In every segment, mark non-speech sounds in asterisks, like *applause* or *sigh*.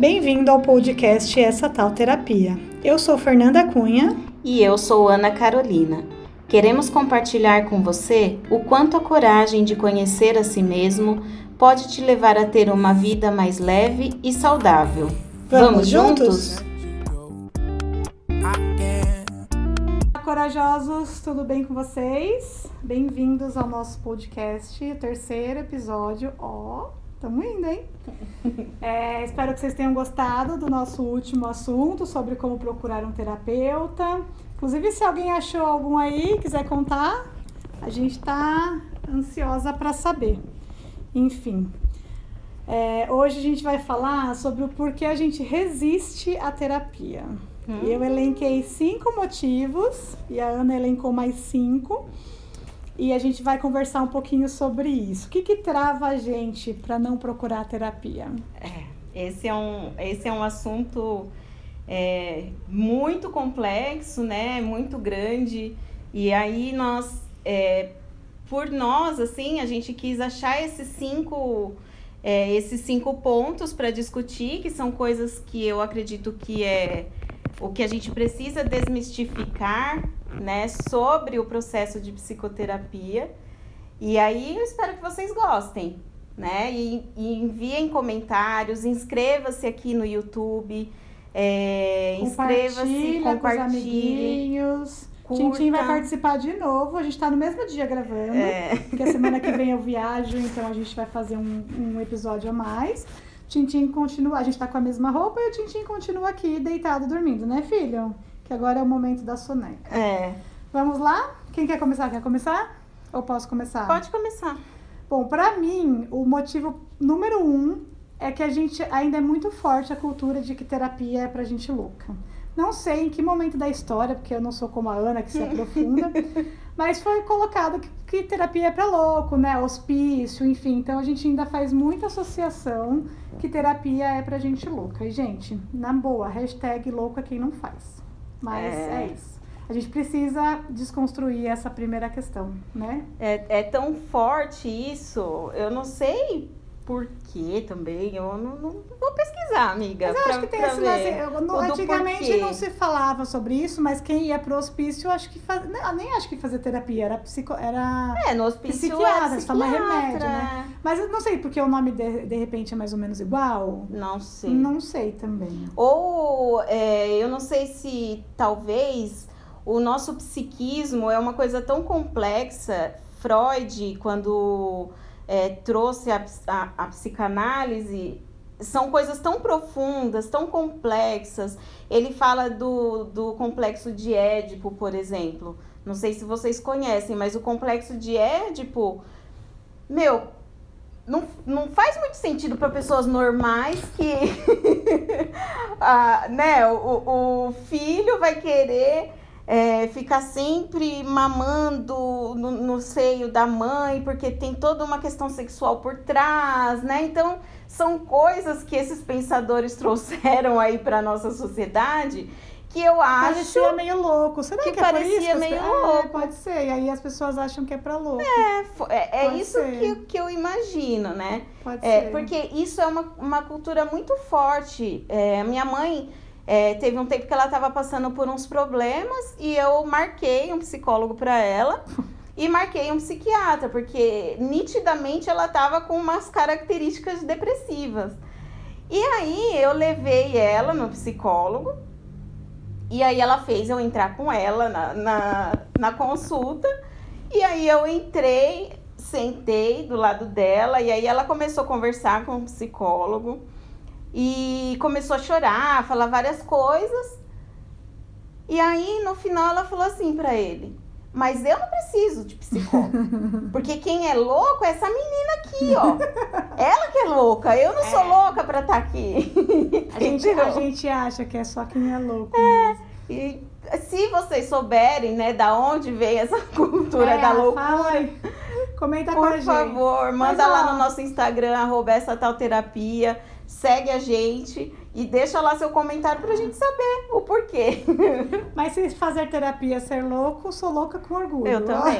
Bem-vindo ao podcast Essa Tal Terapia. Eu sou Fernanda Cunha. E eu sou Ana Carolina. Queremos compartilhar com você o quanto a coragem de conhecer a si mesmo pode te levar a ter uma vida mais leve e saudável. Vamos, Vamos juntos? Corajosos, tudo bem com vocês? Bem-vindos ao nosso podcast, terceiro episódio. Ó, oh, Tamo indo, hein? *laughs* É, espero que vocês tenham gostado do nosso último assunto sobre como procurar um terapeuta. Inclusive, se alguém achou algum aí, quiser contar, a gente tá ansiosa para saber. Enfim, é, hoje a gente vai falar sobre o porquê a gente resiste à terapia. Hum. Eu elenquei cinco motivos e a Ana elencou mais cinco e a gente vai conversar um pouquinho sobre isso. O que, que trava a gente para não procurar terapia? É, esse é um, esse é um assunto é, muito complexo, né? Muito grande. E aí nós, é, por nós, assim, a gente quis achar esses cinco, é, esses cinco pontos para discutir, que são coisas que eu acredito que é o que a gente precisa desmistificar né, sobre o processo de psicoterapia. E aí eu espero que vocês gostem, né? E, e enviem comentários, inscreva-se aqui no YouTube, é, inscreva-se, compartilhe. Tintim vai participar de novo. A gente está no mesmo dia gravando. É. Porque a semana que vem eu viajo, então a gente vai fazer um, um episódio a mais. Tintim continua, a gente tá com a mesma roupa e o Tintim continua aqui deitado dormindo, né, filho? que agora é o momento da soneca. É. Vamos lá? Quem quer começar? Quer começar? Ou posso começar? Pode começar. Bom, para mim, o motivo número um é que a gente ainda é muito forte a cultura de que terapia é pra gente louca. Não sei em que momento da história, porque eu não sou como a Ana que se *laughs* aprofunda, mas foi colocado que, que terapia é para louco, né? Hospício, enfim. Então a gente ainda faz muita associação que terapia é pra gente louca. E, gente, na boa, hashtag louca quem não faz. Mas é, é isso. A gente precisa desconstruir essa primeira questão, né? É, é tão forte isso, eu não sei por quê também, eu não, não vou pesquisar, amiga. Mas eu pra, acho que tem esse lance. Antigamente não se falava sobre isso, mas quem ia pro hospício, eu acho que faz, nem acho que fazer terapia, era psico, era É, no hospício psiquiatra, era tomar remédio, né? Mas eu não sei porque o nome de, de repente é mais ou menos igual. Não sei. Não sei também. Ou é, eu não sei se talvez o nosso psiquismo é uma coisa tão complexa. Freud, quando é, trouxe a, a, a psicanálise são coisas tão profundas, tão complexas. Ele fala do, do complexo de Édipo, por exemplo. Não sei se vocês conhecem, mas o complexo de Édipo, meu, não, não faz muito sentido para pessoas normais que *laughs* ah, né, o, o filho vai querer é, ficar sempre mamando no, no, seio da mãe, porque tem toda uma questão sexual por trás, né? Então, são coisas que esses pensadores *laughs* trouxeram aí para nossa sociedade que eu acho. Parecia meio louco. Será que, que é parecia meio é, louco? pode ser. E aí as pessoas acham que é para louco. É, é, é isso que, que eu imagino, né? Pode é, ser. Porque isso é uma, uma cultura muito forte. É, minha mãe é, teve um tempo que ela estava passando por uns problemas e eu marquei um psicólogo para ela e marquei um psiquiatra, porque nitidamente ela estava com umas características depressivas. E aí eu levei ela no psicólogo e aí ela fez eu entrar com ela na, na, na consulta. E aí eu entrei, sentei do lado dela e aí ela começou a conversar com o psicólogo e começou a chorar, a falar várias coisas. E aí, no final, ela falou assim para ele: Mas eu não preciso de psicólogo. *laughs* Porque quem é louco é essa menina aqui, ó. Ela que é louca. Eu não é. sou louca pra estar tá aqui. A gente, a *laughs* gente acha que é só quem é louco. É. E se vocês souberem, né, da onde vem essa *laughs* cultura é, da loucura. Fala Comenta Por com a gente. Por favor, manda Mas, lá ó, no nosso Instagram, arroba essa tal terapia segue a gente e deixa lá seu comentário pra gente saber o porquê. *laughs* Mas se fazer terapia ser louco, sou louca com orgulho. Eu também,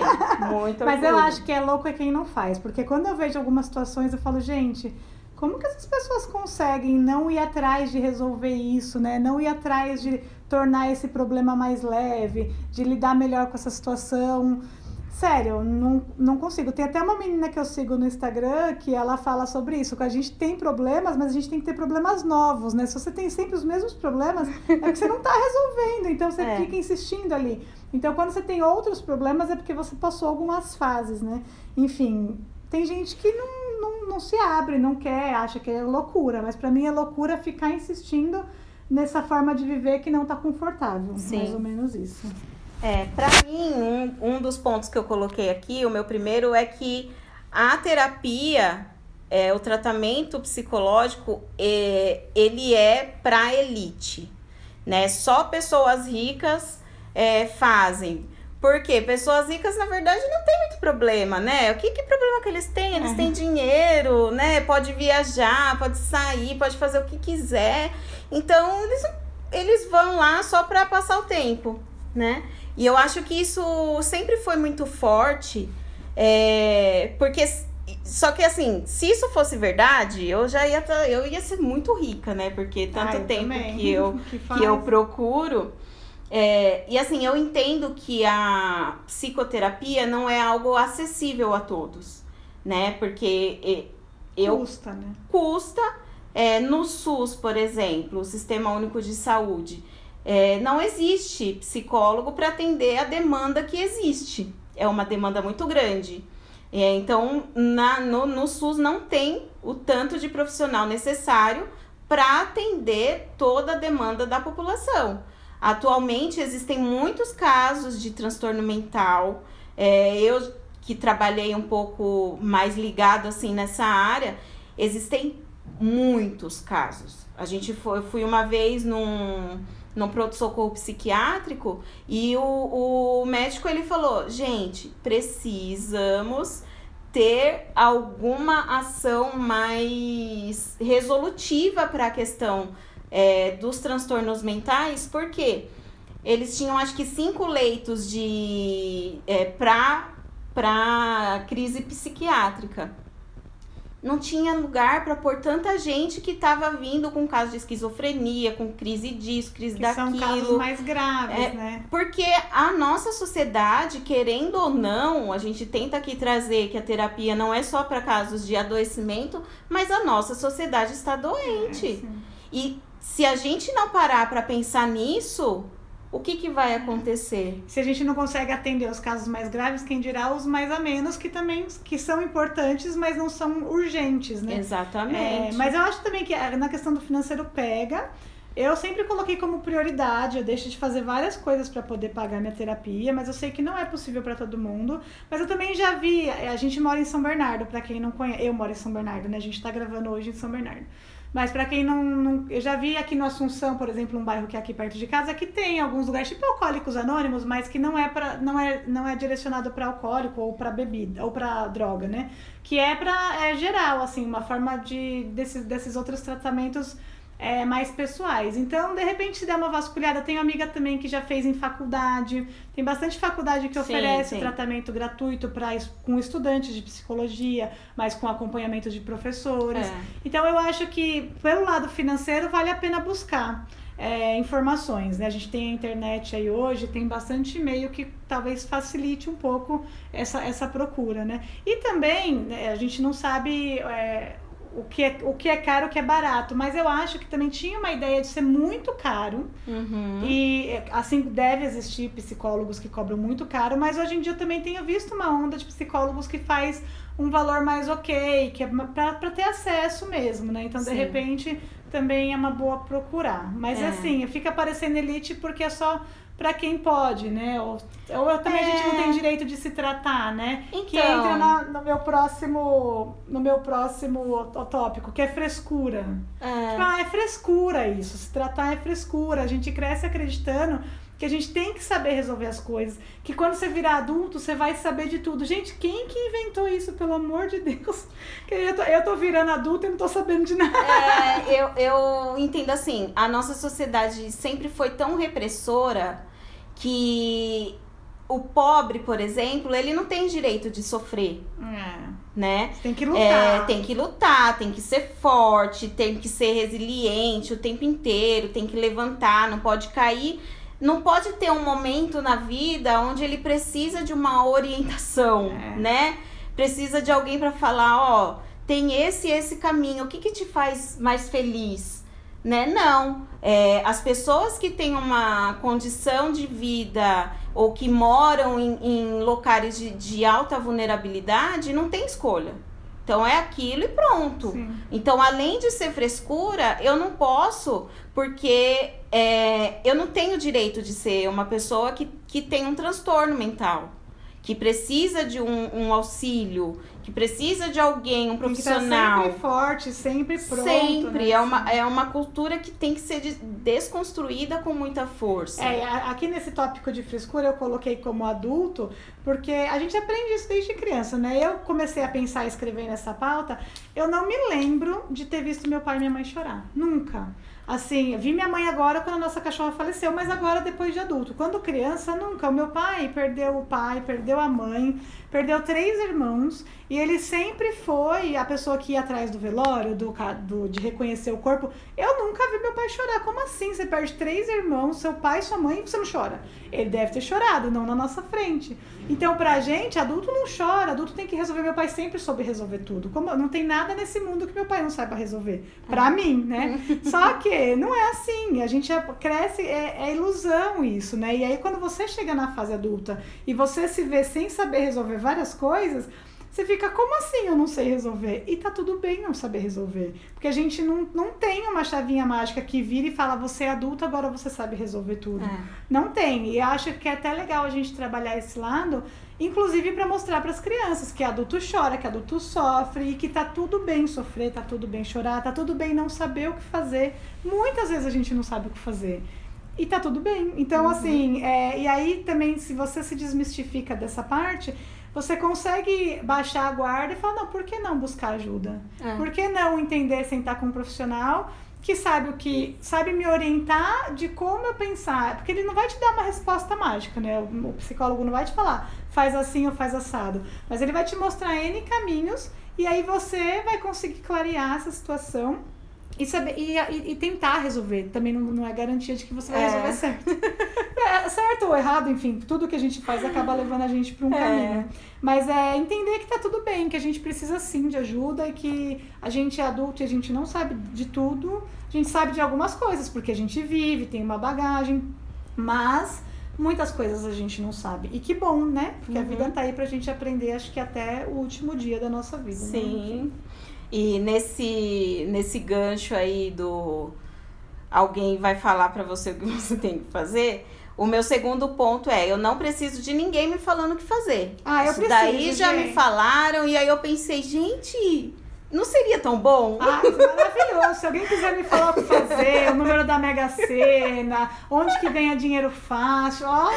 muito *laughs* Mas eu acho que é louco é quem não faz, porque quando eu vejo algumas situações eu falo, gente, Como que essas pessoas conseguem não ir atrás de resolver isso, né? Não ir atrás de tornar esse problema mais leve, de lidar melhor com essa situação? Sério, não, não consigo. Tem até uma menina que eu sigo no Instagram que ela fala sobre isso, que a gente tem problemas, mas a gente tem que ter problemas novos, né? Se você tem sempre os mesmos problemas, é porque você não está resolvendo, então você *laughs* é. fica insistindo ali. Então, quando você tem outros problemas, é porque você passou algumas fases, né? Enfim, tem gente que não, não, não se abre, não quer, acha que é loucura, mas para mim é loucura ficar insistindo nessa forma de viver que não está confortável. Sim. Mais ou menos isso. É, para mim, um, um dos pontos que eu coloquei aqui, o meu primeiro é que a terapia, é, o tratamento psicológico, é, ele é para elite, né? Só pessoas ricas é, fazem. Porque pessoas ricas, na verdade, não tem muito problema, né? O que, que problema que eles têm? Eles uhum. têm dinheiro, né? Pode viajar, pode sair, pode fazer o que quiser. Então, eles, eles vão lá só para passar o tempo, né? E eu acho que isso sempre foi muito forte, é, porque só que assim, se isso fosse verdade, eu já ia eu ia ser muito rica, né? Porque tanto tempo que eu *laughs* que, que eu procuro é, e assim, eu entendo que a psicoterapia não é algo acessível a todos, né? Porque eu. Custa, né? Custa. É, no SUS, por exemplo, o Sistema Único de Saúde, é, não existe psicólogo para atender a demanda que existe. É uma demanda muito grande. É, então, na, no, no SUS não tem o tanto de profissional necessário para atender toda a demanda da população. Atualmente existem muitos casos de transtorno mental. É, eu que trabalhei um pouco mais ligado assim nessa área, existem muitos casos. A gente foi, eu fui uma vez num, num pronto-socorro psiquiátrico e o, o médico ele falou: gente, precisamos ter alguma ação mais resolutiva para a questão é, dos transtornos mentais, porque eles tinham acho que cinco leitos de é, para crise psiquiátrica. Não tinha lugar para pôr tanta gente que estava vindo com caso de esquizofrenia, com crise disso, crise que daquilo. São casos mais graves, é, né? Porque a nossa sociedade, querendo ou não, a gente tenta aqui trazer que a terapia não é só para casos de adoecimento, mas a nossa sociedade está doente. É, e se a gente não parar para pensar nisso, o que, que vai acontecer? Se a gente não consegue atender os casos mais graves, quem dirá os mais a menos, que também que são importantes, mas não são urgentes, né? Exatamente. É, mas eu acho também que é, na questão do financeiro pega. Eu sempre coloquei como prioridade, eu deixo de fazer várias coisas para poder pagar minha terapia, mas eu sei que não é possível para todo mundo. Mas eu também já vi, a gente mora em São Bernardo, para quem não conhece, eu moro em São Bernardo, né? A gente está gravando hoje em São Bernardo. Mas para quem não, não, Eu já vi aqui no Assunção, por exemplo, um bairro que é aqui perto de casa, que tem alguns lugares tipo alcoólicos anônimos, mas que não é para não é, não é direcionado para alcoólico ou para bebida ou para droga, né? Que é para é geral, assim, uma forma de desses, desses outros tratamentos é, mais pessoais. Então, de repente, se der uma vasculhada, tem amiga também que já fez em faculdade. Tem bastante faculdade que sim, oferece sim. tratamento gratuito para com estudantes de psicologia, mas com acompanhamento de professores. É. Então, eu acho que pelo lado financeiro vale a pena buscar. É, informações, né? A gente tem a internet aí hoje, tem bastante e-mail que talvez facilite um pouco essa, essa procura, né? E também, né, a gente não sabe é, o que, é, o que é caro, o que é barato. Mas eu acho que também tinha uma ideia de ser muito caro. Uhum. E assim deve existir psicólogos que cobram muito caro, mas hoje em dia eu também tenho visto uma onda de psicólogos que faz um valor mais ok, que é para ter acesso mesmo, né? Então, Sim. de repente, também é uma boa procurar. Mas é. assim, fica parecendo elite porque é só para quem pode, né? Ou, ou também é. a gente não tem é. direito de se tratar, né? Então. Que entra na, no meu próximo no meu próximo tópico, que é frescura. É. Tipo, ah, é frescura isso. Se tratar é frescura. A gente cresce acreditando que a gente tem que saber resolver as coisas, que quando você virar adulto, você vai saber de tudo. Gente, quem que inventou isso, pelo amor de Deus? *laughs* Que eu tô, eu tô virando adulto e não tô sabendo de nada. É, eu, eu entendo assim, a nossa sociedade sempre foi tão repressora que o pobre, por exemplo, ele não tem direito de sofrer, É. né? Tem que É, lutar. tem que lutar, tem que ser forte, tem que ser resiliente o tempo inteiro, tem que levantar, não pode cair. Não pode ter um momento na vida onde ele precisa de uma orientação, É. né? Precisa de alguém para falar, ó, tem esse e esse caminho, o que que te faz mais feliz? Né? Não. É, as pessoas que têm uma condição de vida ou que moram em, em locais de, de alta vulnerabilidade não tem escolha. Então é aquilo e pronto. Sim. Então, além de ser frescura, eu não posso, porque é, eu não tenho direito de ser uma pessoa que, que tem um transtorno mental, que precisa de um, um auxílio, que precisa de alguém, um Tem que profissional. sempre forte, sempre pronto. Sempre. né? É, uma, é uma cultura que tem que ser de- desconstruída com muita força. É, aqui nesse tópico de frescura eu coloquei como adulto, porque a gente aprende isso desde criança, né? Eu comecei a pensar e escrever nessa pauta, eu não me lembro de ter visto meu pai e minha mãe chorar. Nunca. Assim, eu vi minha mãe agora quando a nossa cachorra faleceu, mas agora depois de adulto. Quando criança, nunca. O meu pai perdeu o pai, perdeu a mãe, perdeu três irmãos, e ele sempre foi a pessoa que ia atrás do velório, do, do- de reconhecer o corpo. Eu nunca vi meu pai chorar. Como assim? Você perde três irmãos, seu pai sua mãe, e você não chora? Ele deve ter chorado, não na nossa frente. Então, pra gente, adulto não chora, adulto tem que resolver. Meu pai sempre soube resolver tudo. Como não tem nada nesse mundo que meu pai não saiba resolver. Pra mim, né? *laughs* Só que não é assim. A gente cresce, é, é ilusão isso, né? E aí, quando você chega na fase adulta e você se vê sem saber resolver várias coisas, você fica, como assim eu não sei resolver? E tá tudo bem não saber resolver. Porque a gente não, não tem uma chavinha mágica que vira e fala, você é adulto, agora você sabe resolver tudo. É. Não tem. E acho que é até legal a gente trabalhar esse lado, inclusive para mostrar para as crianças que adulto chora, que adulto sofre e que tá tudo bem sofrer, tá tudo bem chorar, tá tudo bem não saber o que fazer. Muitas vezes a gente não sabe o que fazer. E tá tudo bem. Então, assim, é, e aí também, se você se desmistifica dessa parte, você consegue baixar a guarda e falar, não, por que não buscar ajuda? É. Por que não entender, sentar com um profissional que sabe o que, sabe me orientar de como eu pensar? Porque ele não vai te dar uma resposta mágica, né? O, psicólogo não vai te falar, faz assim ou faz assado. Mas ele vai te mostrar N caminhos e aí você vai conseguir clarear essa situação. E, saber, e, e- e tentar resolver. Também não, não é garantia de que você vai É. resolver certo. *laughs* É, certo ou errado, enfim, tudo que a gente faz acaba levando a gente para um É. caminho. Mas é entender que tá tudo bem, que a gente precisa sim de ajuda e que a gente é adulto e a gente não sabe de tudo. A gente sabe de algumas coisas, porque a gente vive, tem uma bagagem, mas muitas coisas a gente não sabe. E que bom, né? Porque a Uhum. vida tá aí pra gente aprender, acho que até o último dia da nossa vida. né? E nesse, nesse gancho aí do alguém vai falar pra você o que *laughs* você tem que fazer, o meu segundo ponto é, eu não preciso de ninguém me falando o que fazer. Ah, eu Isso preciso, daí já me falaram e aí eu pensei, gente, não seria tão bom? Ah, maravilhoso. Se alguém quiser me falar o que fazer, o número da Mega Sena, onde que ganha dinheiro fácil, ó.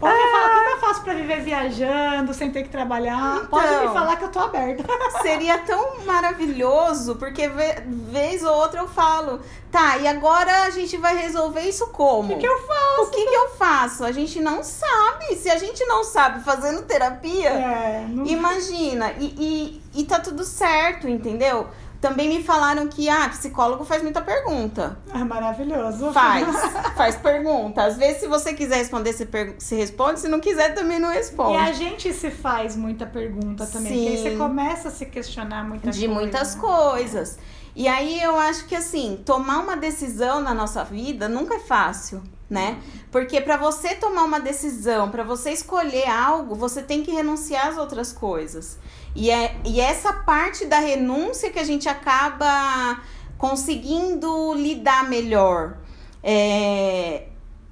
Pode me falar como eu faço pra viver viajando, sem ter que trabalhar. Pode me Então. falar que eu tô aberta. Seria tão maravilhoso, porque ve- vez ou outra eu falo, tá, e agora a gente vai resolver isso como? O que, que eu faço? O que, que eu faço? A gente não sabe. Se a gente não sabe fazendo terapia, É, não... imagina. E, e, e tá tudo certo, entendeu? Também me falaram que, ah, psicólogo faz muita pergunta. é maravilhoso. Faz, *laughs* faz pergunta. Às vezes, se você quiser responder, per- você responde. Se não quiser, também não E responde. a gente se faz muita pergunta também. Sim. Porque aí você começa a se questionar muita de coisa. muitas coisas. E aí eu acho que assim, tomar uma decisão na nossa vida nunca é fácil, né? Porque para você tomar uma decisão, para você escolher algo, você tem que renunciar às outras coisas. E é e essa parte da renúncia que a gente acaba conseguindo lidar melhor. É,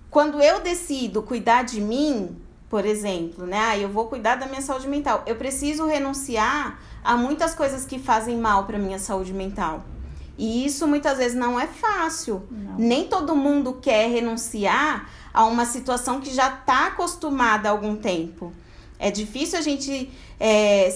quando eu decido cuidar de mim, por exemplo, né? Ah, eu vou cuidar da minha saúde mental. Eu preciso renunciar a muitas coisas que fazem mal para minha saúde mental. E isso muitas vezes não é fácil. Não. Nem todo mundo quer renunciar a uma situação que já está acostumada há algum tempo. É difícil a gente é,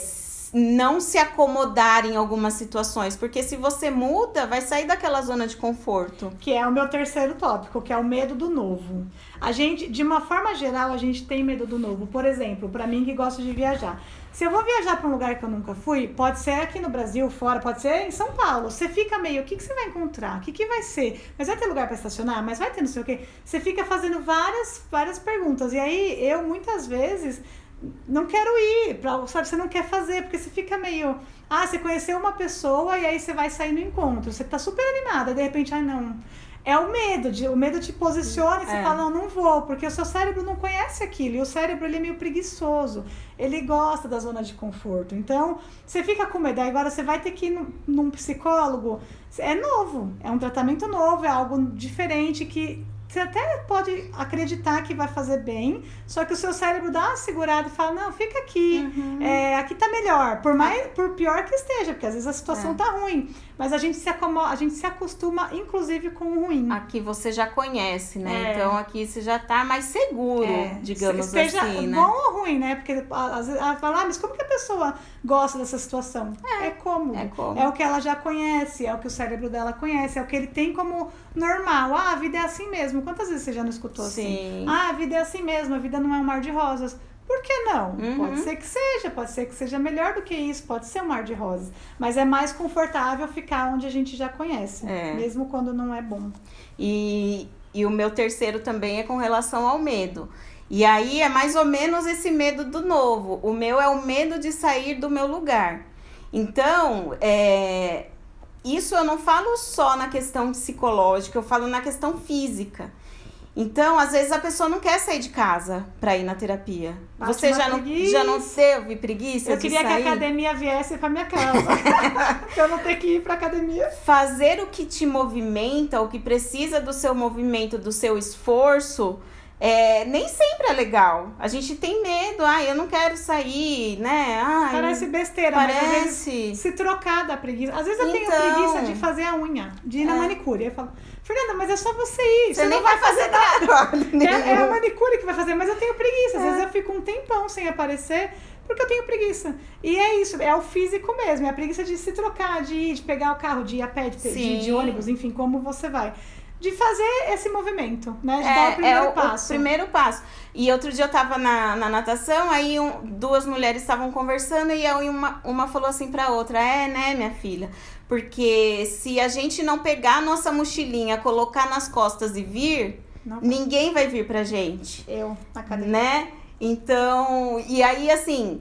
não se acomodar em algumas situações, porque se você muda, vai sair daquela zona de conforto. Que é o meu terceiro tópico, que é o medo do novo. A gente, de uma forma geral, a gente tem medo do novo. Por exemplo, para mim que gosta de viajar. Se eu vou viajar para um lugar que eu nunca fui, pode ser aqui no Brasil, fora, pode ser em São Paulo. Você fica meio, o que, que você vai encontrar? O que, que vai ser? Mas vai ter lugar para estacionar? Mas vai ter não sei o quê? Você fica fazendo várias, várias perguntas. E aí, eu muitas vezes não quero ir, pra, sabe? Você não quer fazer, porque você fica meio. Ah, você conheceu uma pessoa e aí você vai sair no encontro. Você tá super animada, de repente, ai não. É o medo, de, o medo te posiciona e você É. fala, não, não vou, porque o seu cérebro não conhece aquilo. E o cérebro ele é meio preguiçoso. Ele gosta da zona de conforto. Então, você fica com medo. Aí Agora você vai ter que ir num, num psicólogo. É novo, é um tratamento novo, é algo diferente que você até pode acreditar que vai fazer bem, só que o seu cérebro dá uma segurada e fala, não, fica aqui, é, aqui tá melhor, por mais, por pior que esteja, porque às vezes a situação É. tá ruim, mas a gente se acomoda, a gente se acostuma, inclusive, com o ruim. Aqui você já conhece, né? É. Então aqui você já tá mais seguro, É, digamos esteja assim, né? bom ou ruim, né? Porque às vezes ela fala, ah, mas como que a pessoa gosta dessa situação? É, cômodo. é cômodo. É o que ela já conhece, é o que o cérebro dela conhece, é o que ele tem como normal. Ah, a vida é assim mesmo. Quantas vezes você já não escutou assim? Sim. Ah, a vida é assim mesmo, a vida não é um mar de rosas. Por que não? Uhum. Pode ser que seja, pode ser que seja melhor do que isso, pode ser um mar de rosas. Mas é mais confortável ficar onde a gente já conhece, É. mesmo quando não é bom. E, e o meu terceiro também é com relação ao medo. E aí é mais ou menos esse medo do novo. O meu é o medo de sair do meu lugar. Então, é, isso eu não falo só na questão psicológica, eu falo na questão física. Então, às vezes a pessoa não quer sair de casa para ir na terapia. Bate Você já não, já não teve preguiça Eu queria que sair? a academia viesse pra minha casa. *laughs* pra eu não ter que ir pra academia. fazer o que te movimenta, o que precisa do seu movimento, do seu esforço, é, nem sempre é legal. A gente tem medo, ah, eu não quero sair, né? Ai, Parece besteira, mas às vezes parece. se trocar da preguiça. Às vezes eu tenho Então. preguiça de fazer a unha, de ir na É. manicure. Eu falo, Fernanda, mas é só você ir. Você, nem vai fazer nada. É, é a manicure que vai fazer, mas eu tenho preguiça. Às É. vezes eu fico um tempão sem aparecer porque eu tenho preguiça. E é isso, é o físico mesmo, é a preguiça de se trocar, de ir, de pegar o carro, de ir a pé, de, de, de ônibus, enfim, como você vai. De fazer esse movimento, né? De dar o É, primeiro é o, o passo. primeiro passo. E outro dia eu tava na, na natação, aí um- duas mulheres estavam conversando e aí uma, uma falou assim pra outra: É, né, minha filha? Porque se a gente não pegar a nossa mochilinha, colocar nas costas e vir, Não, ninguém vai vir pra gente. eu, na academia. né? Então, e aí assim,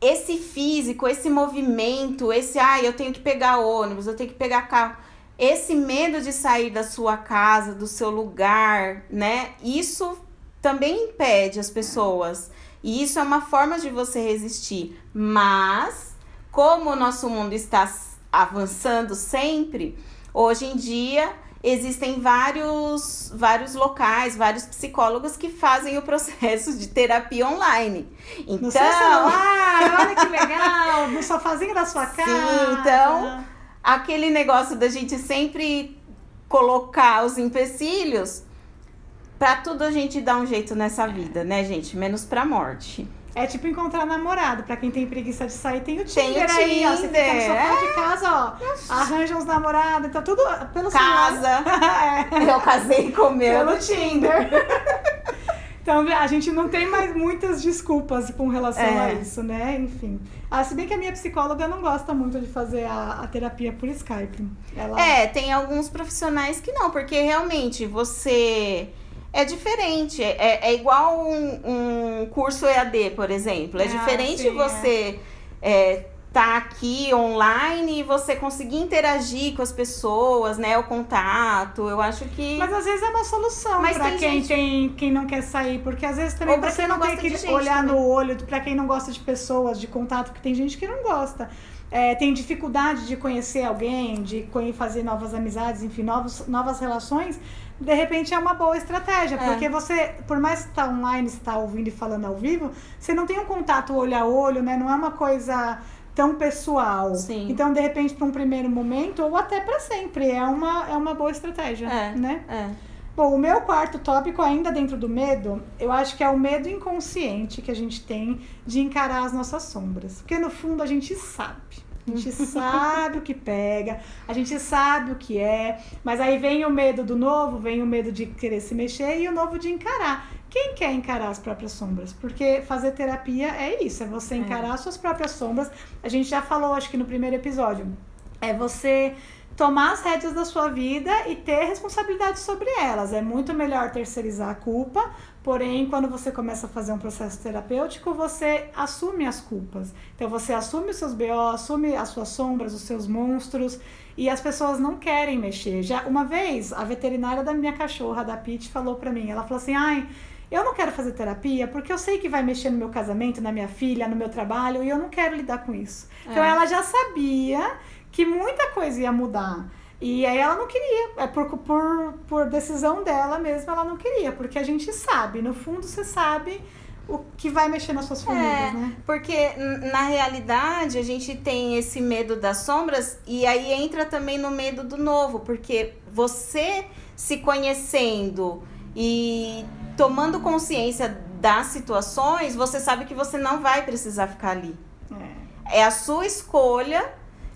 esse físico, esse movimento, esse ah, eu tenho que pegar ônibus, eu tenho que pegar carro, esse medo de sair da sua casa, do seu lugar, né? Isso também impede as pessoas. E isso é uma forma de você resistir. Mas, como o nosso mundo está avançando sempre, hoje em dia existem vários, vários locais, vários psicólogos que fazem o processo de terapia online. Então, No seu celular, olha que legal, no sofazinho da sua casa. então, aquele negócio da gente sempre colocar os empecilhos, pra tudo a gente dar um jeito nessa vida, né, gente? Menos pra morte. É tipo encontrar namorado. Pra quem tem preguiça de sair, tem o Tem o Tinder aí, ó. Você fica no Tinder, sofá de casa, ó. Arranja uns namorados. Então, tudo pelo. Casa. *laughs* é, Eu casei com o meu pelo Tinder. *laughs* Então, a gente não tem mais muitas desculpas com relação a É. isso, né? Enfim. Ah, se bem que a minha psicóloga não gosta muito de fazer a, a terapia por Skype. Ela... É, tem alguns profissionais que não, porque realmente você é diferente. É, é igual um, um curso EAD, por exemplo. É Ah, diferente sim, você é, tá aqui online e você conseguir interagir com as pessoas, né? O contato. Eu acho que. Mas às vezes é uma solução Mas pra tem quem, gente- tem, quem não quer sair, porque às vezes também Ou você não não tem que olhar também. no olho, pra quem não gosta de pessoas, de contato, porque tem gente que não gosta. É, tem dificuldade de conhecer alguém, de fazer novas amizades, enfim, novos, novas relações. De repente é uma boa estratégia, É. porque você, por mais que está online, está ouvindo e falando ao vivo, você não tem um contato olho a olho, né? Não é uma coisa tão pessoal. Sim. Então, de repente, para um primeiro momento, ou até para sempre, é uma, é uma boa estratégia, É. né? É. Bom, o meu quarto tópico, ainda dentro do medo, eu acho que é o medo inconsciente que a gente tem de encarar as nossas sombras. Porque no fundo a gente sabe. A gente *laughs* sabe o que pega, a gente sabe o que é, mas aí vem o medo do novo, vem o medo de querer se mexer e o novo de encarar. Quem quer encarar as próprias sombras? Porque fazer terapia é isso, é você encarar as suas próprias sombras. A gente já falou, acho que no primeiro episódio, é você tomar as rédeas da sua vida e ter responsabilidade sobre elas. É muito melhor terceirizar a culpa, porém, quando você começa a fazer um processo terapêutico, você assume as culpas. Então, você assume os seus BO, assume as suas sombras, os seus monstros, e as pessoas não querem mexer. Já uma vez, a veterinária da minha cachorra, da Pete, falou para mim, ela falou assim: "Ai, eu não quero fazer terapia porque eu sei que vai mexer no meu casamento, na minha filha, no meu trabalho, e eu não quero lidar com isso". Então, É. ela já sabia que muita coisa ia mudar. E aí ela não queria, é por, por, por decisão dela mesma, ela não queria, porque a gente sabe, no fundo você sabe o que vai mexer nas suas famílias, É, né? porque na realidade a gente tem esse medo das sombras e aí entra também no medo do novo, porque você se conhecendo e tomando consciência das situações, você sabe que você não vai precisar ficar ali. É. É a sua escolha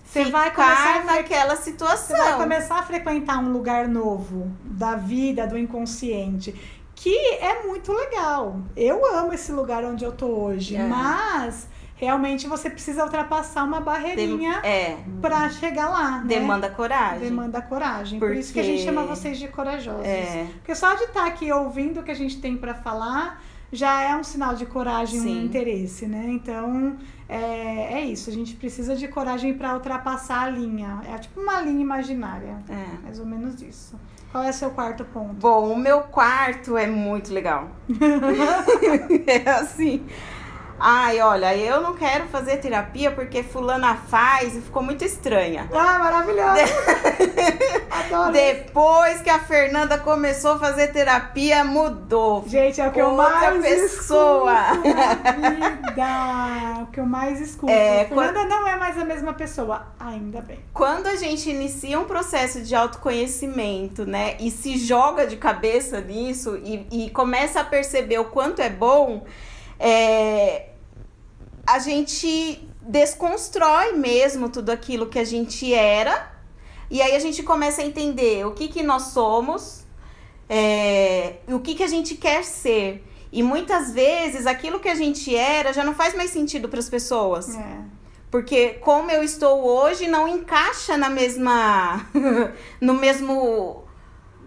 Você vai começar ficar a fre- naquela Você situação. vai começar a frequentar um lugar novo da vida, do inconsciente, que é muito legal. Eu amo esse lugar onde eu tô hoje, É. mas realmente você precisa ultrapassar uma Dem- barreirinha é, pra chegar lá, né? demanda coragem. Demanda coragem. Por isso que a gente Porque- chama vocês de corajosos. É. Porque só de estar aqui ouvindo o que a gente tem pra falar já é um sinal de coragem, um Sim. interesse, né? Então é, é isso. A gente precisa de coragem pra ultrapassar a linha. É tipo uma linha imaginária. É. Mais ou menos isso. Qual é o seu quarto ponto? Bom, o meu quarto é muito legal. *laughs* *laughs* é assim. Ai, olha, eu não quero fazer terapia porque fulana faz e ficou muito estranha. Ah, maravilhoso! *laughs* Adoro! Depois que a Fernanda começou a fazer terapia, mudou. Gente, é o que eu Outra mais pessoa. escuto na *laughs* vida. O que eu mais escuto. É, Fernanda não é mais a mesma pessoa. Ainda bem. Quando a gente inicia um processo de autoconhecimento, né, e se joga de cabeça nisso e, e começa a perceber o quanto é bom, é, a gente desconstrói mesmo tudo aquilo que a gente era, e aí a gente começa a entender o que, que nós somos, é, e o que, que a gente quer ser. E muitas vezes aquilo que a gente era já não faz mais sentido para as pessoas. É. Porque como eu estou hoje não encaixa na mesma. *laughs* no mesmo.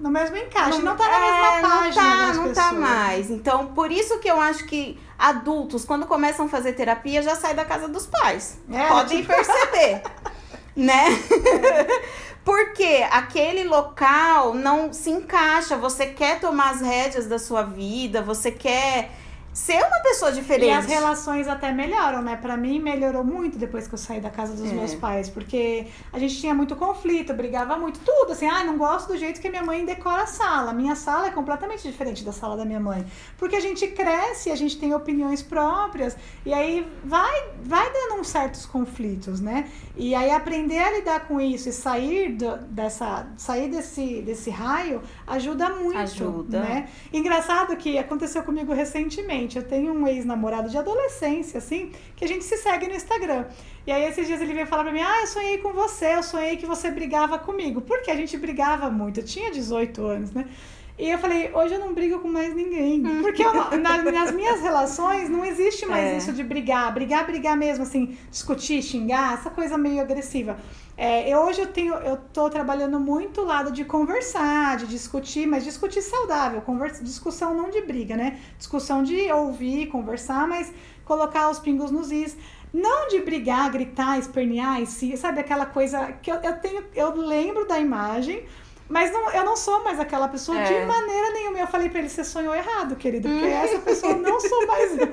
No mesmo encaixe, no- não tá na é, mesma página. Não tá, das não tá pessoas. mais. Então, por isso que eu acho que adultos, quando começam a fazer terapia, já saem da casa dos pais. É, Podem tipo- *laughs* perceber. né? *laughs* Porque aquele local não se encaixa. Você quer tomar as rédeas da sua vida, você quer ser uma pessoa diferente. E as relações até melhoram, né? Pra mim, melhorou muito depois que eu saí da casa dos É. meus pais, porque a gente tinha muito conflito, brigava muito, tudo assim, ah, não gosto do jeito que a minha mãe decora a sala. Minha sala é completamente diferente da sala da minha mãe, porque a gente cresce, a gente tem opiniões próprias, e aí vai, vai dando uns certos conflitos, né? E aí aprender a lidar com isso e sair do- dessa, sair desse, desse raio ajuda muito, Ajuda. né? Engraçado que aconteceu comigo recentemente. Eu tenho um ex-namorado de adolescência, assim, que a gente se segue no Instagram. E aí esses dias ele veio falar pra mim: Ah, eu sonhei com você, eu sonhei que você brigava comigo. Porque a gente brigava muito. Eu tinha 18 anos, né? E eu falei, hoje eu não brigo com mais ninguém. Porque eu não- na- nas minhas relações não existe mais É. isso de brigar. Brigar, brigar mesmo, assim, discutir, xingar, essa coisa meio agressiva. É, eu, hoje eu tenho, eu tô trabalhando muito o lado de conversar, de discutir, mas discutir saudável, conversa, discussão não de briga, né? Discussão de ouvir, conversar, mas colocar os pingos nos is. Não de brigar, gritar, espernear, e se, sabe aquela coisa que eu, eu tenho, eu lembro da imagem, mas não, eu não sou mais aquela pessoa É. de maneira nenhuma. Eu falei pra ele, você sonhou errado, querido, porque *laughs* essa pessoa não sou mais eu.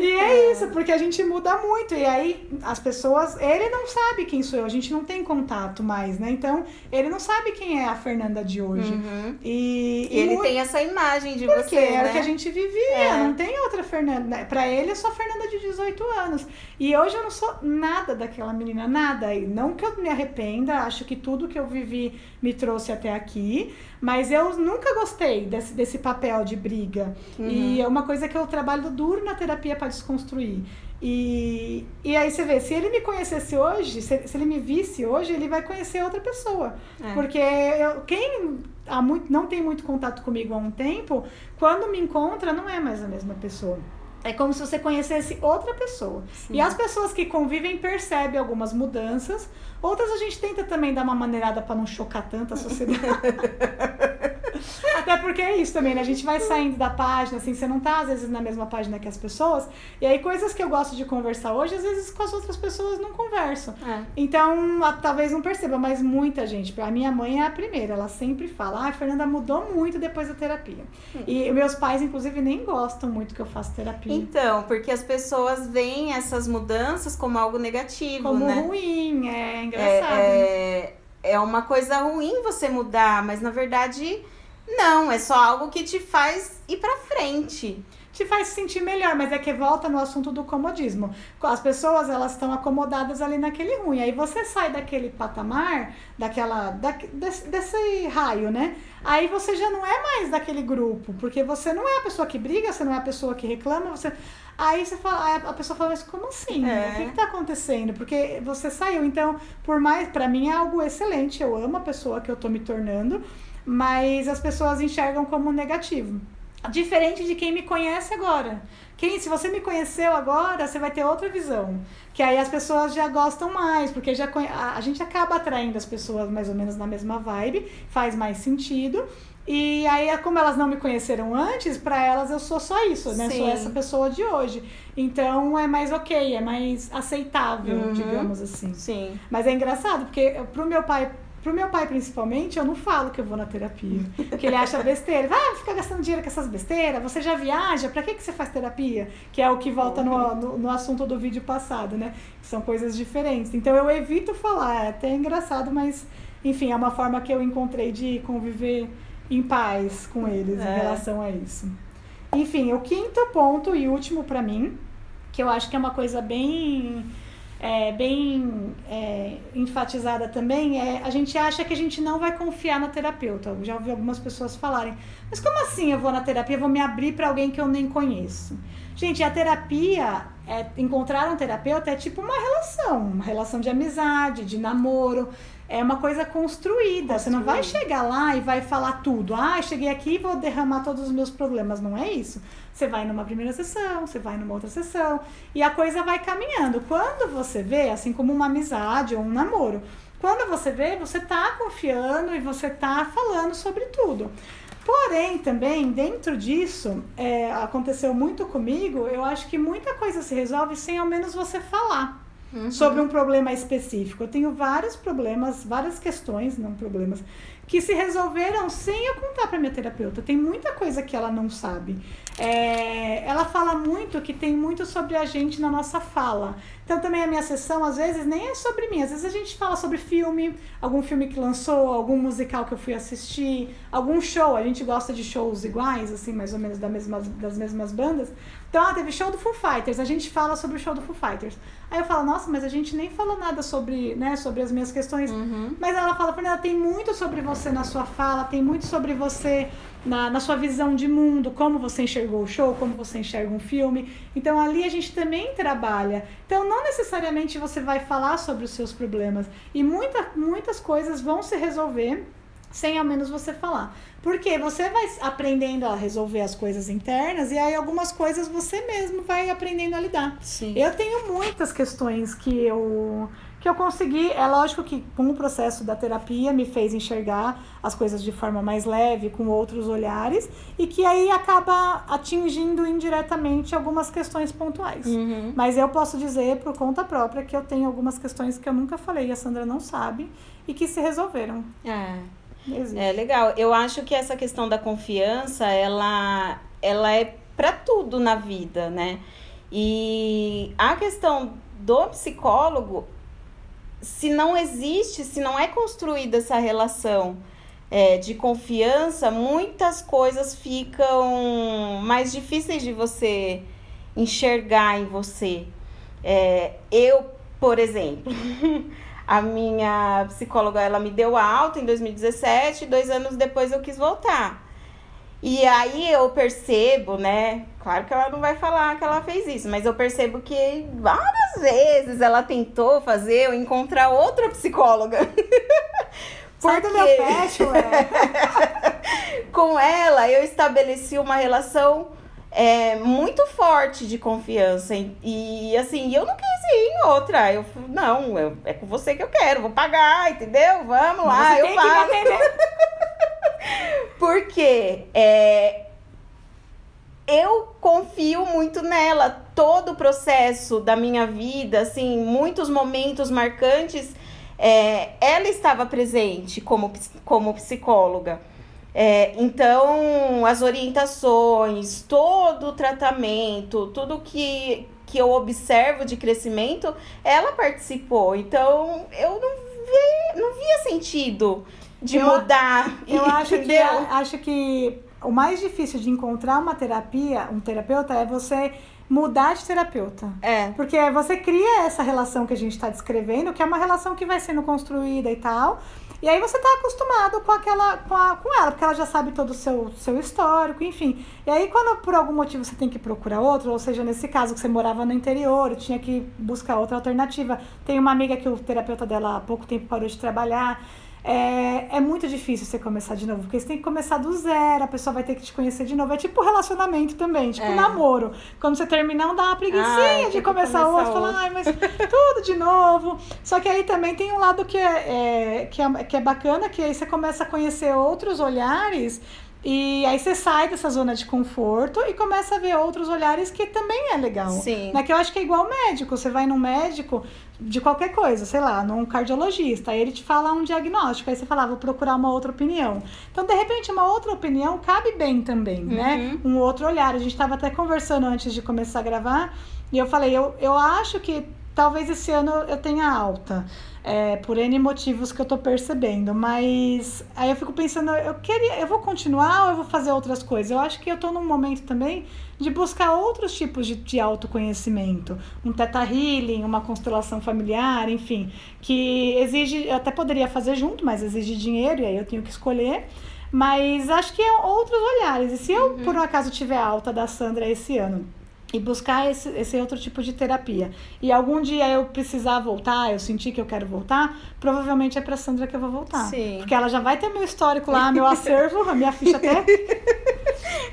E é isso, porque a gente muda muito. E aí as pessoas. Ele não sabe quem sou eu, a gente não tem contato mais, né? Então, ele não sabe quem é a Fernanda de hoje. Uhum. E, E ele muito- tem essa imagem de porque você, era né? o que a gente vivia, É. não tem outra Fernanda. né? Pra ele, eu sou a Fernanda de 18 anos. E hoje eu não sou nada daquela menina, nada. E não que eu me arrependa, acho que tudo que eu vivi me trouxe até aqui. Mas eu nunca gostei desse, desse papel de briga. Uhum. E é uma coisa que eu trabalho duro na terapia para desconstruir. E, e aí você vê, se ele me conhecesse hoje, se, se ele me visse hoje, ele vai conhecer outra pessoa. É. Porque eu, quem há muito, não tem muito contato comigo há um tempo, quando me encontra, não é mais a mesma pessoa. É como se você conhecesse outra pessoa. Sim. E as pessoas que convivem percebem algumas mudanças. Outras a gente tenta também dar uma maneirada para não chocar tanto a sociedade. *laughs* Até porque é isso também, né? A gente vai saindo da página, assim, você não tá às vezes na mesma página que as pessoas. E aí coisas que eu gosto de conversar hoje, às vezes com as outras pessoas não converso. É. Então, a, talvez não perceba, mas muita gente. A minha mãe é a primeira, ela sempre fala: "Ah, a Fernanda mudou muito depois da terapia". Hum. E meus pais inclusive nem gostam muito que eu faça terapia. Então, porque as pessoas veem essas mudanças como algo negativo, como né? ruim, é engraçado. É, é, é uma coisa ruim você mudar, mas na verdade não, é só algo que te faz ir pra frente. Te faz se sentir melhor, mas é que volta no assunto do comodismo. As pessoas, elas estão acomodadas ali naquele ruim. Aí você sai daquele patamar, daquela, da, desse, desse raio, né? Aí você já não é mais daquele grupo, porque você não é a pessoa que briga, você não é a pessoa que reclama, você... Aí você fala, a pessoa fala, mas como assim? É. O que, está acontecendo? Porque você saiu. Então, por mais, para mim é algo excelente. Eu amo a pessoa que eu tô me tornando mas as pessoas enxergam como negativo. Diferente de quem me conhece agora. Quem, se você me conheceu agora, você vai ter outra visão. Que aí as pessoas já gostam mais, porque já a, a gente acaba atraindo as pessoas mais ou menos na mesma vibe, faz mais sentido. E aí, como elas não me conheceram antes, para elas eu sou só isso, né? Sim. Sou essa pessoa de hoje. Então é mais ok, é mais aceitável, uhum. digamos assim. Sim. Mas é engraçado, porque pro meu pai, Pro meu pai, principalmente, eu não falo que eu vou na terapia. Porque ele acha besteira. Vai ficar gastando dinheiro com essas besteiras. Você já viaja? Pra que, que você faz terapia? Que é o que volta no, no, no assunto do vídeo passado, né? São coisas diferentes. Então eu evito falar. É até engraçado, mas, enfim, é uma forma que eu encontrei de conviver em paz com eles é. em relação a isso. Enfim, o quinto ponto e último para mim, que eu acho que é uma coisa bem é, bem é, enfatizada também é a gente acha que a gente não vai confiar no terapeuta. Eu já ouvi algumas pessoas falarem, mas como assim eu vou na terapia, vou me abrir para alguém que eu nem conheço? Gente, a terapia, é, encontrar um terapeuta é tipo uma relação, uma relação de amizade, de namoro é uma coisa construída. Você não vai chegar lá e vai falar tudo. Ah, cheguei aqui e vou derramar todos os meus problemas. Não é isso. Você vai numa primeira sessão, você vai numa outra sessão e a coisa vai caminhando. Quando você vê, assim como uma amizade ou um namoro, quando você vê, você tá confiando e você tá falando sobre tudo. Porém, também, dentro disso, é, aconteceu muito comigo, eu acho que muita coisa se resolve sem ao menos você falar uhum. sobre um problema específico. Eu tenho vários problemas, várias questões, não problemas, que se resolveram sem eu contar para minha terapeuta. Tem muita coisa que ela não sabe. É, ela fala muito que tem muito sobre a gente na nossa fala. Então também a minha sessão às vezes nem é sobre mim. Às vezes a gente fala sobre filme, algum filme que lançou, algum musical que eu fui assistir, algum show. A gente gosta de shows iguais, assim, mais ou menos das mesmas, das mesmas bandas. Então, ah, teve show do Foo Fighters, a gente fala sobre o show do Foo Fighters. Aí eu falo, nossa, mas a gente nem falou nada sobre, né, sobre as minhas questões. Uhum. Mas ela fala, Fernanda, tem muito sobre você na sua fala, tem muito sobre você na, na sua visão de mundo, como você enxergou o show, como você enxerga um filme. Então ali a gente também trabalha. Então não necessariamente você vai falar sobre os seus problemas. E muita, muitas coisas vão se resolver sem ao menos você falar. Porque você vai aprendendo a resolver as coisas internas e aí algumas coisas você mesmo vai aprendendo a lidar. Sim. Eu tenho muitas questões que eu que eu consegui, é lógico que com o processo da terapia me fez enxergar as coisas de forma mais leve, com outros olhares, e que aí acaba atingindo indiretamente algumas questões pontuais. Uhum. Mas eu posso dizer por conta própria que eu tenho algumas questões que eu nunca falei e a Sandra não sabe e que se resolveram. É. É legal. Eu acho que essa questão da confiança, ela, ela é para tudo na vida, né? E a questão do psicólogo, se não existe, se não é construída essa relação é, de confiança, muitas coisas ficam mais difíceis de você enxergar em você. É, eu, por exemplo, *laughs* a minha psicóloga, ela me deu alta em 2017, dois anos depois eu quis voltar. E aí eu percebo, né? Claro que ela não vai falar que ela fez isso, mas eu percebo que várias vezes ela tentou fazer eu encontrar outra psicóloga. *laughs* Sai do meu pé. *laughs* Com ela, eu estabeleci uma relação é, muito forte de confiança. E, assim, eu não quis ir em outra. Eu não, eu, é com você que eu quero, vou pagar, entendeu? Vamos lá, você eu faço. *laughs* Porque é, eu confio muito nela. Todo o processo da minha vida, assim, muitos momentos marcantes, é, ela estava presente como, como psicóloga. É, então, as orientações, todo o tratamento, tudo que, que eu observo de crescimento, ela participou. Então, eu não, vi, não via sentido de Eu- mudar. Eu acho que, acho que o mais difícil de encontrar uma terapia, um terapeuta, é você mudar de terapeuta. É. Porque você cria essa relação que a gente está descrevendo, que é uma relação que vai sendo construída e tal. E aí você tá acostumado com aquela, com, a- com ela, porque ela já sabe todo o seu, seu histórico, enfim. E aí, quando por algum motivo você tem que procurar outro, ou seja, nesse caso que você morava no interior, tinha que buscar outra alternativa. Tem uma amiga que o terapeuta dela há pouco tempo parou de trabalhar. É, é muito difícil você começar de novo, porque você tem que começar do zero, a pessoa vai ter que te conhecer de novo. É tipo relacionamento também, tipo É. namoro. Quando você terminar, não dá uma preguicinha Ai, de tem que começar, começar outro, falar, outro. ai, mas tudo de novo. Só que aí também tem um lado que é, é- que é, que é bacana, que aí você começa a conhecer outros olhares. E aí você sai dessa zona de conforto e começa a ver outros olhares que também é legal. Sim. Né? Que eu acho que é igual médico. Você vai num médico de qualquer coisa, sei lá, num cardiologista, aí ele te fala um diagnóstico, aí você fala, ah, vou procurar uma outra opinião. Então, de repente, uma outra opinião cabe bem também, né? Um outro olhar. A gente estava até conversando antes de começar a gravar, e eu falei, eu, eu acho que talvez esse ano eu tenha alta. É, por N motivos que eu tô percebendo, mas aí eu fico pensando, eu queria, eu vou continuar ou eu vou fazer outras coisas? Eu acho que eu tô num momento também de buscar outros tipos de, de autoconhecimento, um teta healing, uma constelação familiar, enfim, que exige, eu até poderia fazer junto, mas exige dinheiro e aí eu tenho que escolher. Mas acho que é outros olhares. E se eu, por um acaso, tiver alta da Sandra esse ano e buscar esse, esse outro tipo de terapia, e algum dia eu precisar voltar, eu sentir que eu quero voltar, provavelmente é pra Sandra que eu vou voltar. Sim. Porque ela já vai ter meu histórico lá, meu acervo, a minha ficha até *laughs*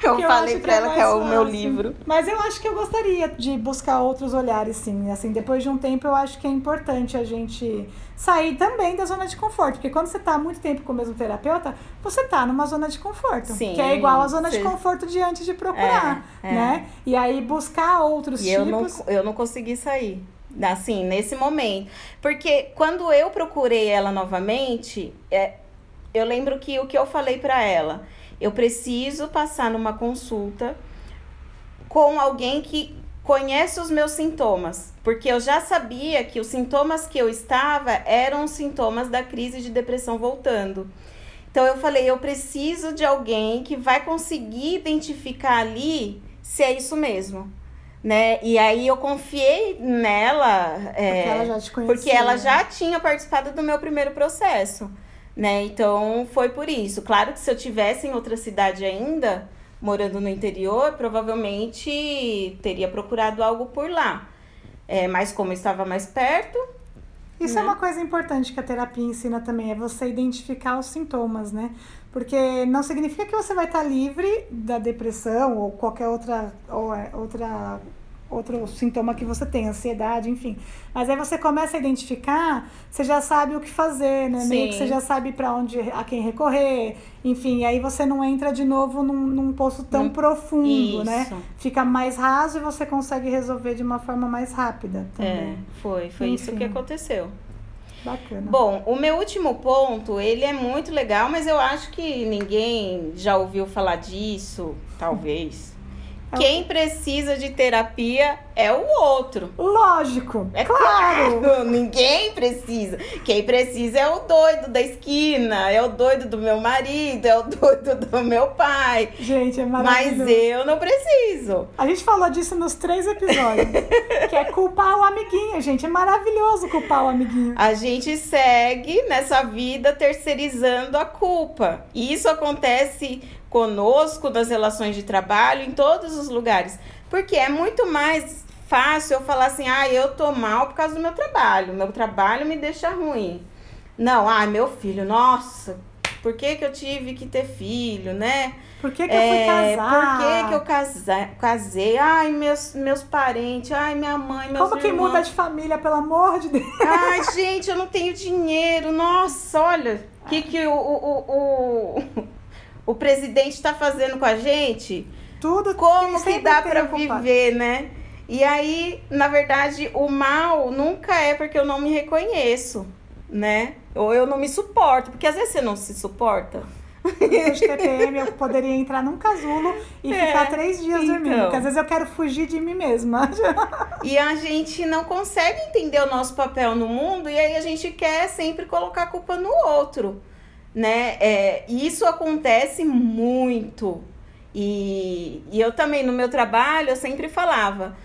Eu que falei acho pra ela que é o meu livro. Mas eu acho que eu gostaria de buscar outros olhares, sim. Assim, depois de um tempo, eu acho que é importante a gente sair também da zona de conforto. Porque quando você tá há muito tempo com o mesmo terapeuta, você tá numa zona de conforto. Sim, que é igual a zona de você- conforto de antes de procurar, É, é. né? E aí buscar outros E eu não, tipos... eu não consegui sair. Assim, nesse momento. Porque quando eu procurei ela novamente, é, eu lembro que o que eu falei pra ela, eu preciso passar numa consulta com alguém que conhece os meus sintomas, porque eu já sabia que os sintomas que eu estava eram os sintomas da crise de depressão voltando. Então eu falei, eu preciso de alguém que vai conseguir identificar ali se é isso mesmo, né? E aí eu confiei nela, é, Porque ela já te conhecia. porque ela já tinha participado do meu primeiro processo, né? Então foi por isso. Claro que se eu tivesse em outra cidade ainda, morando no interior, provavelmente teria procurado algo por lá. É, mas como estava mais perto, Isso né? é uma coisa importante que a terapia ensina também, é você identificar os sintomas, né? Porque não significa que você vai estar livre da depressão ou qualquer outra, ou, é, outra outro sintoma que você tem, ansiedade, enfim. Mas aí você começa a identificar, você já sabe o que fazer, né? Meio que Sim. você já sabe para onde, a quem recorrer, enfim. Aí você não entra de novo num, num poço tão Num- profundo, né? Isso. Fica mais raso e você consegue resolver de uma forma mais rápida é, também. foi, foi isso Enfim. que aconteceu. Bacana. Bom, o meu último ponto, ele é muito legal, mas eu acho que ninguém já ouviu falar disso, talvez. É Quem precisa de terapia é o outro. Lógico, É claro. claro, *laughs* ninguém precisa. Quem precisa é o doido da esquina, é o doido do meu marido, é o *laughs* doido do meu pai. Gente, é Mas maravilhoso. eu não preciso. A gente falou disso nos três episódios. que é culpar o amiguinho, gente. É maravilhoso culpar o amiguinho. A gente segue nessa vida terceirizando a culpa. E isso acontece conosco nas relações de trabalho, em todos os lugares. Porque é muito mais fácil eu falar assim: ah, eu tô mal por causa do meu trabalho, meu trabalho me deixa ruim. Não, ah, meu filho, nossa, por que, que eu tive que ter filho, né? Por que, que eu fui É, casar? Por que, que eu casa- casei? Ai, meus, meus parentes, ai, minha mãe, meus Como que irmãos. muda de família, pelo amor de Deus? Ai, gente, eu não tenho dinheiro. Nossa, olha o que, que o, o, o, o, presidente está fazendo com a gente. Tudo Como que dá para viver, né? E aí, na verdade, o mal nunca é porque eu não me reconheço, né? Ou eu não me suporto, porque às vezes você não se suporta. Eu TPM, eu poderia entrar num casulo e É, ficar três dias dormindo. então. Porque às vezes eu quero fugir de mim mesma. *laughs* E a gente não consegue entender o nosso papel no mundo e aí a gente quer sempre colocar a culpa no outro, né? É, isso acontece muito. E, e eu também, no meu trabalho, eu sempre falava.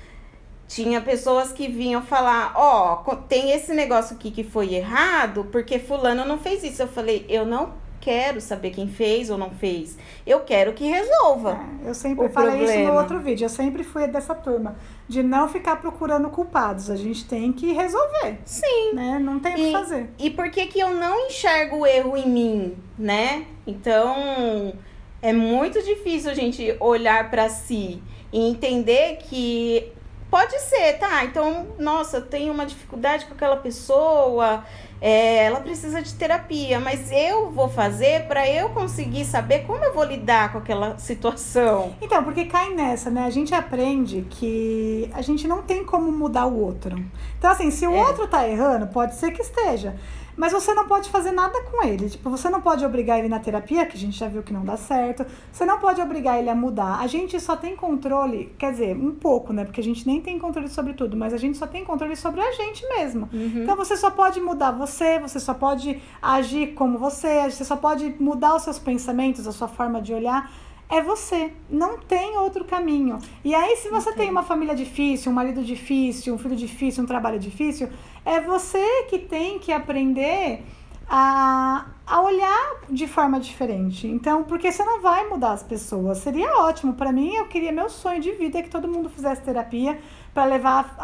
Tinha pessoas que vinham falar, ó, co- tem esse negócio aqui que foi errado, porque fulano não fez isso. Eu falei, eu não quero saber quem fez ou não fez. Eu quero que resolva. É, Eu sempre falei isso no problema. outro vídeo. Eu sempre fui dessa turma. De não ficar procurando culpados. A gente tem que resolver. Sim. Né? Não tem o que fazer. E por que que eu não enxergo o erro em mim, né? Então, é muito difícil a gente olhar pra si e entender que pode ser, tá? Então, nossa, eu tenho uma dificuldade com aquela pessoa, é, ela precisa de terapia, mas eu vou fazer pra eu conseguir saber como eu vou lidar com aquela *laughs* situação. Então, porque cai nessa, né? A gente aprende que a gente não tem como mudar o outro. Então, assim, se o É. outro tá errando, pode ser que esteja. Mas você não pode fazer nada com ele. Tipo, você não pode obrigar ele na terapia, que a gente já viu que não dá certo. Você não pode obrigar ele a mudar. A gente só tem controle, quer dizer, um pouco, né? Porque a gente nem tem controle sobre tudo, mas a gente só tem controle sobre a gente mesmo. Então você só pode mudar você, você só pode agir como você, você só pode mudar os seus pensamentos, a sua forma de olhar. É você, não tem outro caminho. E aí, se você tem uma família difícil, um marido difícil, um filho difícil, um trabalho difícil, é você que tem que aprender a, a olhar de forma diferente. Então, porque você não vai mudar as pessoas. Seria ótimo. Para mim, eu queria meu sonho de vida é que todo mundo fizesse terapia para levar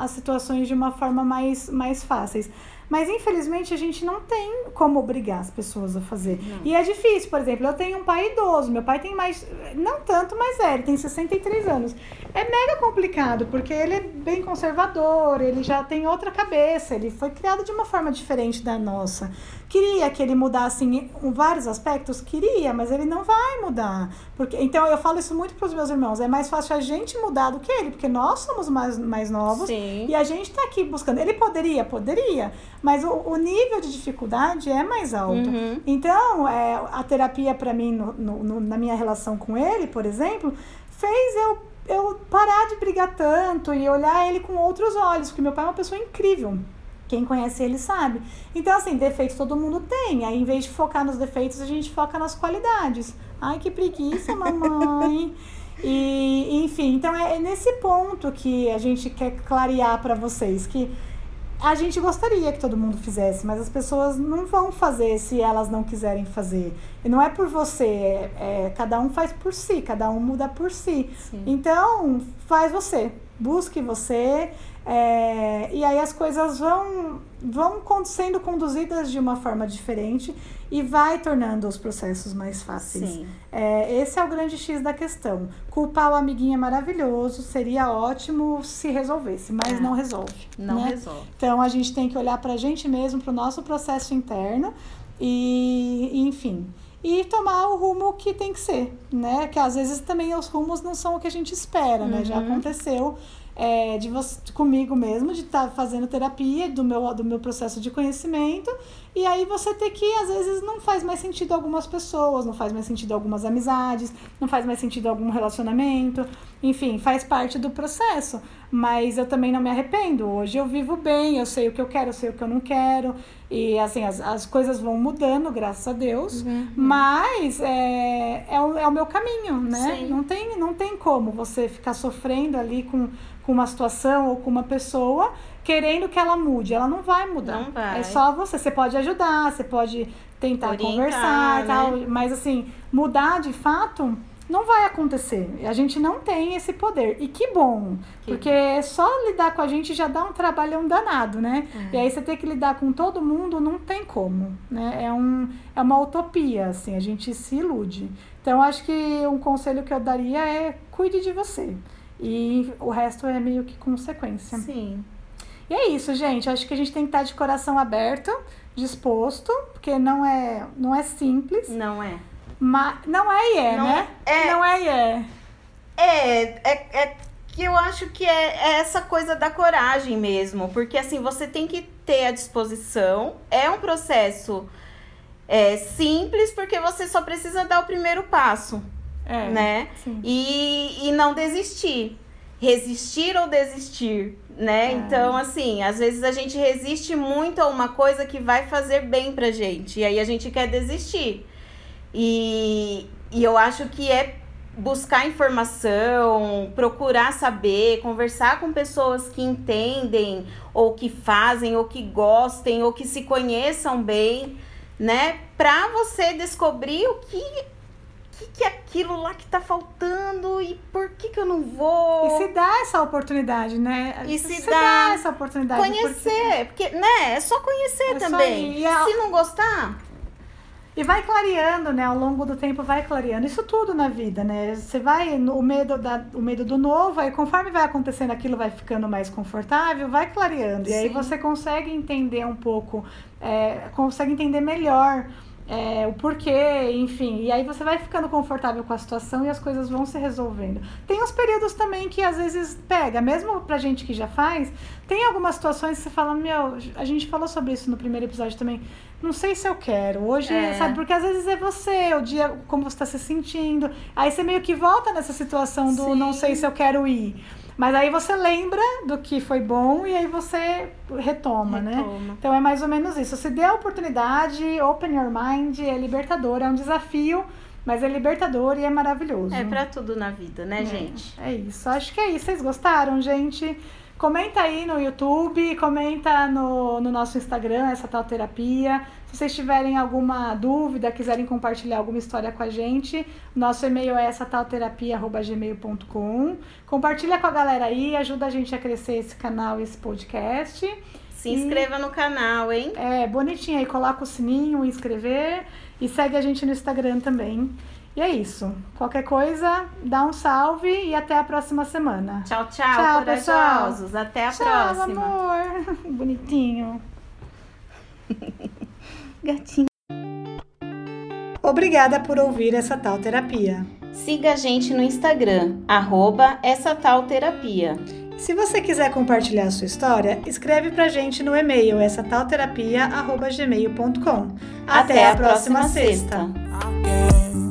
as situações de uma forma mais, mais fáceis. Mas infelizmente a gente não tem como obrigar as pessoas a fazer. E é difícil, por exemplo, eu tenho um pai idoso, meu pai tem mais, não tanto, mas é, ele tem 63 anos. É mega complicado, porque ele é bem conservador, ele já tem outra cabeça, ele foi criado de uma forma diferente da nossa. Queria que ele mudasse em vários aspectos? Queria, mas ele não vai mudar. Porque, então eu falo isso muito para os meus irmãos, é mais fácil a gente mudar do que ele, porque nós somos mais, mais novos Sim. e a gente tá aqui buscando. Ele poderia, poderia, mas o, o nível de dificuldade é mais alto. Uhum. Então, é, a terapia para mim, no- no- na minha relação com ele, por exemplo, fez eu, eu parar de brigar tanto e olhar ele com outros olhos, porque meu pai é uma pessoa incrível. Quem conhece ele sabe. Então, assim, defeitos todo mundo tem. Aí, em vez de focar nos defeitos, a gente foca nas qualidades. Ai, que preguiça, mamãe. E, enfim, então é é nesse ponto que a gente quer clarear para vocês que a gente gostaria que todo mundo fizesse, mas as pessoas não vão fazer se elas não quiserem fazer. E não é por você, é, é- cada um faz por si, cada um muda por si. Sim. Então, faz você, busque você, é, e aí as coisas vão, vão sendo conduzidas de uma forma diferente e vai tornando os processos mais fáceis. É, esse é o grande X da questão. Culpar o amiguinho é maravilhoso, seria ótimo se resolvesse, mas Ah, não resolve. Não né? resolve. Então a gente tem que olhar pra gente mesmo, pro nosso processo interno e, enfim, e tomar o rumo que tem que ser, né? Que às vezes também os rumos não são o que a gente espera, né? Já Uhum. aconteceu é, de você, comigo mesmo, de estar fazendo terapia do meu, do meu processo de conhecimento E aí você tem que, às vezes, não faz mais sentido algumas pessoas, não faz mais sentido algumas amizades, não faz mais sentido algum relacionamento. Enfim, faz parte do processo. Mas eu também não me arrependo. Hoje eu vivo bem, eu sei o que eu quero, eu sei o que eu não quero. E assim, as, as coisas vão mudando, graças a Deus. Uhum. Mas é, é, o, é o meu caminho, né? Não tem, não tem como você ficar sofrendo ali com, com uma situação ou com uma pessoa querendo que ela mude. Ela não vai mudar. Não vai. É só você. Você pode ajudar, você pode tentar Orientar, conversar e tal. Né? Mas assim, mudar de fato não vai acontecer. A gente não tem esse poder. E que bom, que porque bom. só lidar com a gente já dá um trabalhão danado, né? É. E aí você ter que lidar com todo mundo não tem como, né? É, um, é uma utopia, assim, a gente se ilude. Então, acho que um conselho que eu daria é cuide de você. E o resto é meio que consequência. Sim. E é isso, gente. Acho que a gente tem que estar de coração aberto, disposto, porque não é, não é simples. Não é. Mas não é e é, não né? É, não é e é. É, é, é que eu acho que é, é, essa coisa da coragem mesmo, porque assim, você tem que ter a disposição, é um processo é, simples, porque você só precisa dar o primeiro passo, é, né? Sim. E, e não desistir. Resistir ou desistir, né? É. Então, assim, às vezes a gente resiste muito a uma coisa que vai fazer bem pra gente, e aí a gente quer desistir. E, e eu acho que é buscar informação, procurar saber, conversar com pessoas que entendem, ou que fazem, ou que gostem, ou que se conheçam bem, né? Pra você descobrir o que que, que é aquilo lá que tá faltando e por que que eu não vou? E se dá essa oportunidade, né? E se, se dá, dá, essa oportunidade. Conhecer, porque, porque né? É só conhecer é também. Só se não gostar, e vai clareando, né? Ao longo do tempo vai clareando. Isso tudo na vida, né? Você vai, o medo, da, o medo do novo, aí conforme vai acontecendo aquilo, vai ficando mais confortável, vai clareando. E Sim. aí você consegue entender um pouco, é, consegue entender melhor é, o porquê, enfim. E aí você vai ficando confortável com a situação e as coisas vão se resolvendo. Tem uns períodos também que às vezes pega, mesmo pra gente que já faz, tem algumas situações que você fala, meu, a gente falou sobre isso no primeiro episódio também. Não sei se eu quero. Hoje, é. sabe, porque às vezes é você, o dia, como você está se sentindo. Aí você meio que volta nessa situação do Sim. não sei se eu quero ir. Mas aí você lembra do que foi bom e aí você retoma, né? retoma. né? Então é mais ou menos isso. Se dê a oportunidade, open your mind, é libertador, é um desafio, mas é libertador e é maravilhoso. É para tudo na vida, né, é, gente? É isso. Acho que é isso. Vocês gostaram, gente? Comenta aí no YouTube, comenta no, no nosso Instagram, essa tal terapia. Se vocês tiverem alguma dúvida, quiserem compartilhar alguma história com a gente, nosso e-mail é essa talterapia.gmail.com. Compartilha com a galera aí, ajuda a gente a crescer esse canal, esse podcast. Se inscreva e, no canal, hein? É, bonitinho aí, coloca o sininho, inscrever e segue a gente no Instagram também. E é isso. Qualquer coisa, dá um salve e até a próxima semana. Tchau, tchau, tchau corajosos. Pessoal. Até a tchau, próxima. amor. *laughs* Bonitinho. *laughs* Gatinho. Obrigada por ouvir essa tal terapia. Siga a gente no Instagram, arroba essa tal terapia. Se você quiser compartilhar a sua história, escreve pra gente no e-mail essa tal terapia, arroba gmail.com. Até, Até a próxima, próxima sexta. sexta.